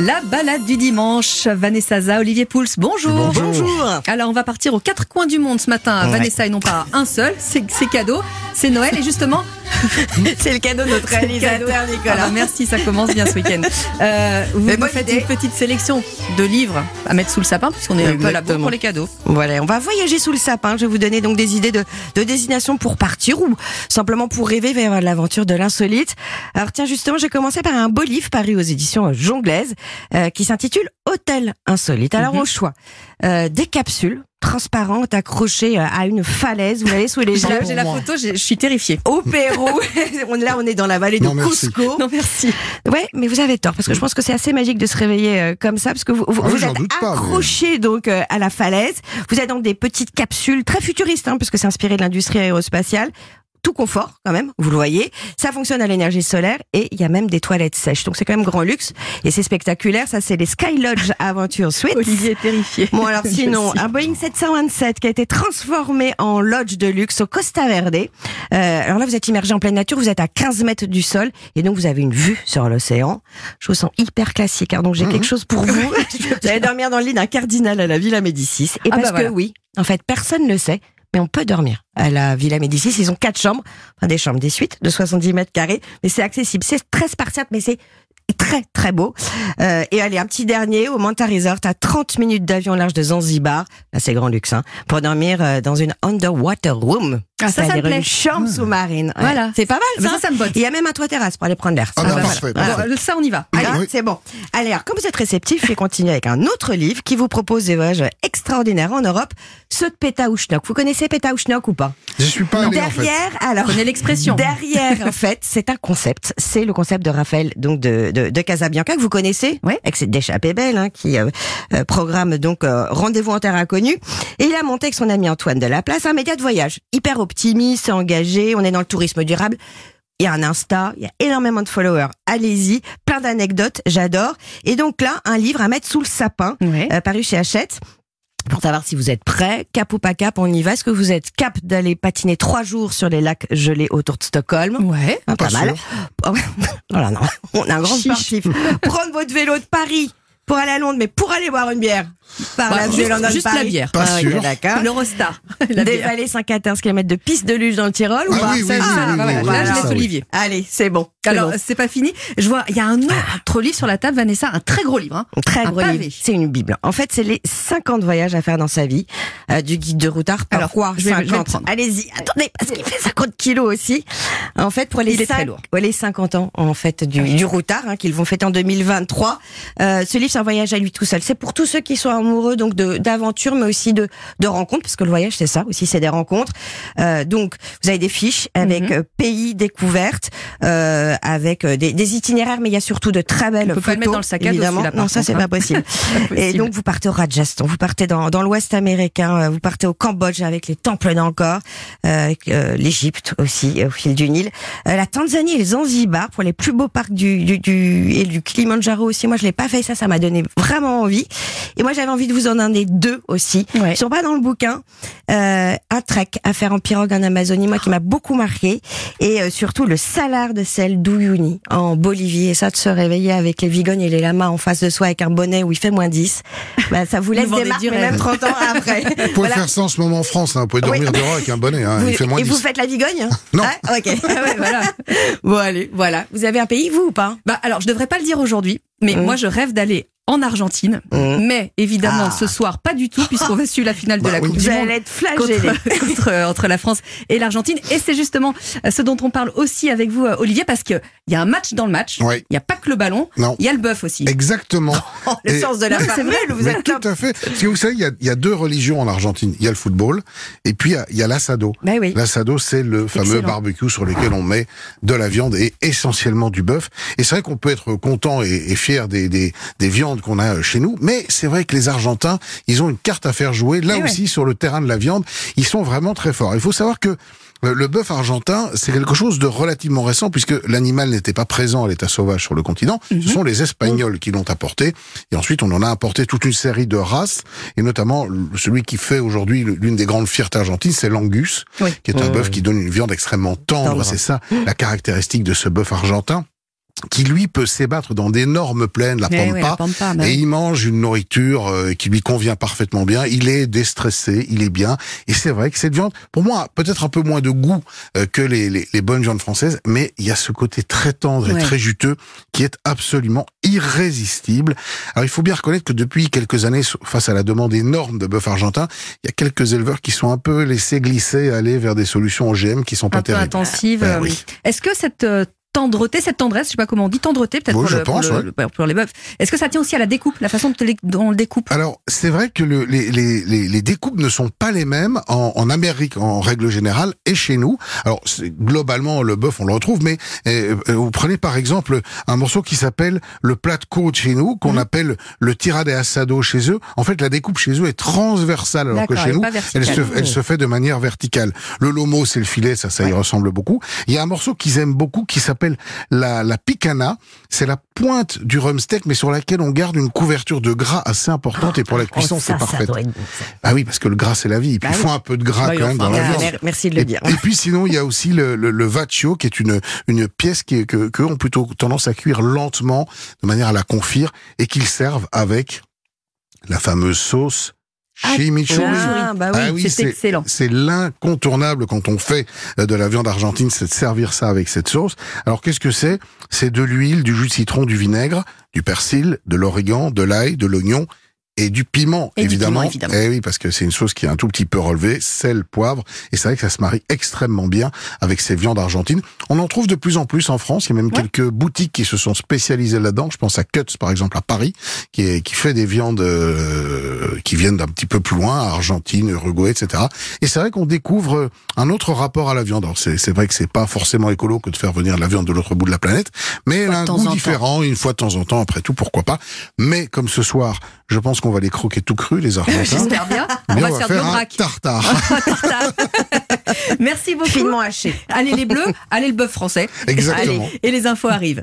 La balade du dimanche. Vanessa Za, Olivier Pouls, bonjour. Bonjour. Alors, on va partir aux quatre coins du monde ce matin. Ouais. Vanessa et non pas un seul. C'est c'est cadeau. C'est Noël et justement. C'est le cadeau de notre c'est le cadeau. réalisateur Ah bah, Nicolas. merci, ça commence bien ce week-end. Euh, vous nous faites idée. une petite sélection de livres à mettre sous le sapin puisqu'on est un peu pour les cadeaux. Voilà, on va voyager sous le sapin. Je vais vous donner donc des idées de, de destination pour partir ou simplement pour rêver vers l'aventure de l'insolite. Alors tiens, justement, j'ai commencé par un beau livre paru aux éditions Jonglaises euh, qui s'intitule Hôtel insolite. Alors Mhm. au choix, euh, des capsules transparentes accrochées euh, à une falaise. Vous l'avez sous les la, j'ai la photo, je suis terrifiée. Au Pérou. On- Là, on est dans la vallée de Non, merci. Cusco. Non, merci. Ouais, mais vous avez tort parce que je pense que c'est assez magique de se réveiller euh, comme ça parce que vous, vous, Ah vous êtes mais- accroché donc euh, à la falaise. Vous êtes dans des petites capsules très futuristes hein, parce que c'est inspiré de l'industrie aérospatiale. Tout confort quand même, vous le voyez. Ça fonctionne à l'énergie solaire et il y a même des toilettes sèches. Donc c'est quand même grand luxe et c'est spectaculaire. Ça c'est les Sky Lodge Aventure Suite. Olivier est terrifié. Bon alors sinon, un Boeing 727 qui a été transformé en lodge de luxe au Costa Verde. Euh, alors là, vous êtes immergé en pleine nature, vous êtes à 15 mètres du sol et donc vous avez une vue sur l'océan. Je vous sens hyper classique, hein, donc j'ai quelque chose pour vous. vous allez dormir dans le lit d'un cardinal à la Villa Médicis. Et Ah bah parce voilà. que oui, en fait, personne ne sait. On peut dormir à la Villa Médicis. Ils ont quatre chambres, enfin des chambres, des suites de 70 mètres carrés. Mais c'est accessible. C'est très spartiate, mais c'est très très beau. Euh, et allez, un petit dernier au Manta Resort à 30 minutes d'avion large de Zanzibar. Là, c'est grand luxe, hein, pour dormir euh, dans une underwater room. Ah, ça, ça me plaît. une chambre sous-marine. Ouais. Voilà. C'est pas mal, Mais ça. ça, ça me botte. Il y a même un toit terrasse pour aller prendre l'air. Ah Ça, bah, parfait, Voilà. on y va. Allez, Oui. c'est bon. Allez, alors, comme vous êtes réceptif, je vais continuer avec un autre livre qui vous propose des voyages extraordinaires en Europe, ceux de Pétaouchnok. Vous connaissez Pétaouchnok ou pas? Je suis pas allé en fait. Derrière, alors, Connais l'expression. Derrière, en fait, c'est un concept. C'est le concept de Raphaël, donc de, de, de Casabianca, que vous connaissez. Ouais. Avec cette d'échappée belle, hein, qui euh, euh, programme donc euh, Rendez-vous en terre inconnue. Et il a monté avec son ami Antoine de la Place un média de voyage. Hyper optimiste, engagé. On est dans le tourisme durable. Il y a un Insta, il y a énormément de followers. Allez-y, plein d'anecdotes, j'adore. Et donc là, un livre à mettre sous le sapin, Ouais. euh, paru chez Hachette. Pour savoir si vous êtes prêt, cap ou pas cap, on y va. Est-ce que vous êtes cap d'aller patiner trois jours sur les lacs gelés autour de Stockholm? Ouais. Hein, Pas, Pas mal. sûr. Oh, voilà, non. On est un grand Chiche. sportif. Prendre votre vélo de Paris pour aller à Londres, mais pour aller boire une bière. Par Bah, la juste- London juste Paris. la bière. Pas Ah, sûr. L'Eurostar. La bière. Dévaler 114 km de piste de luge dans le Tyrol ou Ah pas oui, voilà, là, je laisse oui. Olivier. Allez, c'est bon. Alors, bon. c'est pas fini. Je vois, il y a un autre livre sur la table, Vanessa, un très gros livre. Hein. Très un gros pavé. livre. C'est une bible. En fait, c'est les 50 voyages à faire dans sa vie euh, du guide de routard. Alors, Pourquoi je vais- je vais le 50 prendre. Allez-y. Attendez, parce qu'il fait 50 kilos aussi. En fait, pour les, Il est très lourd. les 50 ans en fait du, du routard hein, qu'ils vont fêter en 2023. Euh, ce livre, un voyage à lui tout seul. C'est pour tous ceux qui sont amoureux donc d'aventure, mais aussi de de rencontres, parce que le voyage, c'est ça aussi, c'est des rencontres. Euh, donc, vous avez des fiches avec Mhm. euh, pays découvertes, euh, avec des, des itinéraires, mais il y a surtout de très belles On peut pas photos. le mettre dans le sac à dos, par non, ça c'est hein. pas possible. Pas Et donc vous partez au Rajasthan, vous partez dans, dans l'Ouest américain, vous partez au Cambodge avec les temples d'Angkor, euh, l'Égypte aussi au fil du Nil, la Tanzanie et le Zanzibar pour les plus beaux parcs du, du, du et du Kilimanjaro aussi. Moi je l'ai pas fait, ça ça m'a donné vraiment envie. Et moi j'avais envie de vous en donner deux aussi. Ouais. Ils sont pas dans le bouquin. Euh, un trek à faire en pirogue en Amazonie, moi qui m'a beaucoup marqué, et euh, surtout le salar de sel d'Uyuni en Bolivie. Et ça de se réveiller avec les vigognes et les lamas en face de soi avec un bonnet où il fait moins 10, bah, ça vous laisse des marques, mais rêve. même 30 ans après. Vous pouvez Voilà. faire ça en ce moment en France, hein. vous pouvez dormir Oui. dehors avec un bonnet, hein. Vous- il fait moins et 10. vous faites la vigogne Non. Ah, ok. Ah ouais, voilà. bon allez, voilà. Vous avez un pays vous ou pas? Bah alors, je devrais pas le dire aujourd'hui, mais Mm. moi je rêve d'aller en Argentine, Mm. mais évidemment Ah. ce soir pas du tout puisqu'on va suivre la finale de Bah la oui. Coupe du Monde. être. Contre, contre, euh, entre la France et l'Argentine. Et c'est justement euh, ce dont on parle aussi avec vous, euh, Olivier, parce qu'il y a un match dans le match. Il Oui. n'y a pas que le ballon, il y a le bœuf aussi. Exactement. Oh, le Et- sens de la c'est vrai, vous êtes tout à fait. Parce que vous savez, il y a, il y a deux religions en Argentine. Il y a le football et puis il y a, a l'assado. Bah oui. L'assado, c'est le fameux barbecue sur lequel on met de la viande et essentiellement du bœuf. Et c'est vrai qu'on peut être content et, et fier des, des, des viandes qu'on a chez nous, mais c'est vrai que les Argentins, ils ont une carte à faire jouer. Là Eh ouais. aussi, sur le terrain de la viande, ils sont vraiment très forts. Il faut savoir que euh, le bœuf argentin, c'est quelque chose de relativement récent puisque l'animal n'était pas présent à l'état sauvage sur le continent. Mhm. Ce sont les Espagnols qui l'ont apporté. Et ensuite, on en a apporté toute une série de races. Et notamment, celui qui fait aujourd'hui l'une des grandes fiertés argentines, c'est l'angus, Oui. qui est un Mmh. bœuf qui donne une viande extrêmement tendre. Tendre. C'est ça, la caractéristique de ce bœuf argentin. Qui lui peut s'ébattre dans d'énormes plaines, la Eh pampa, ouais, la pampa, bah et il mange une nourriture euh, qui lui convient parfaitement bien. Il est déstressé, il est bien. Et c'est vrai que cette viande, pour moi, a peut-être un peu moins de goût euh, que les, les, les bonnes viandes françaises, mais il y a ce côté très tendre et Ouais. très juteux qui est absolument irrésistible. Alors il faut bien reconnaître que depuis quelques années, face à la demande énorme de bœuf argentin, il y a quelques éleveurs qui sont un peu laissés glisser, aller vers des solutions OGM qui sont pas un peu terribles. intensive. Ben oui. Est-ce que cette euh, tendreté, cette tendresse, je sais pas comment on dit, tendreté peut-être Oui, pour, je le- pour pense, le- ouais. le- pour les bœufs, est-ce que ça tient aussi à la découpe, la façon dont on le découpe? Alors, c'est vrai que le- les, les, les, les découpes ne sont pas les mêmes en, en Amérique en règle générale et chez nous. Alors, globalement, le bœuf, on le retrouve, mais euh, euh, vous prenez par exemple un morceau qui s'appelle le plat de côte chez nous, qu'on Mhm. appelle le tira de asado chez eux. En fait, la découpe chez eux est transversale, alors que chez nous, elle se, elle se fait de manière verticale. Le lomo, c'est le filet, ça, ça y ressemble beaucoup. Il y a un morceau qu'ils aiment beaucoup qui s'appelle la, la picana. C'est la pointe du rumsteak, mais sur laquelle on garde une couverture de gras assez importante et pour la cuisson, Oh, c'est ça, ça parfait. être. Ah oui, parce que le gras, c'est la vie. Et puis, Bah il faut un peu de gras Bah, quand même dans la un. Ah, viande. mer- merci de le Et, dire. et puis sinon, il y a aussi le, le, le vaccio, qui est une, une pièce qui est, que, que ont plutôt tendance à cuire lentement, de manière à la confire, et qu'ils servent avec la fameuse sauce Ah, chimichurri. Ah, bah oui. Ah oui, c'est excellent. C'est l'incontournable quand on fait euh, de la viande argentine, c'est de servir ça avec cette sauce. Alors qu'est-ce que c'est? C'est de l'huile, du jus de citron, du vinaigre, du persil, de l'origan, de l'ail, de l'oignon et du piment, Et du évidemment. piment, évidemment. Eh oui, parce que c'est une sauce qui est un tout petit peu relevée, sel, poivre, et c'est vrai que ça se marie extrêmement bien avec ces viandes argentines. On en trouve de plus en plus en France. Il y a même Ouais. quelques boutiques qui se sont spécialisées là-dedans. Je pense à Cuts, par exemple, à Paris, qui, est, qui fait des viandes euh, qui viennent d'un petit peu plus loin, Argentine, Uruguay, etc. Et c'est vrai qu'on découvre un autre rapport à la viande. Alors c'est vrai que c'est pas forcément écolo que de faire venir de la viande de l'autre bout de la planète, mais elle a un goût temps. différent, une fois de temps en temps, après tout, pourquoi pas. Mais comme ce soir, je pense qu'on va les croquer tout crus, les Argentins. J'espère bien. On Mais va se faire, du un vrac. tartare. Merci beaucoup. Finement haché. Allez les bleus, allez le bœuf français. Exactement. Allez, et les infos arrivent.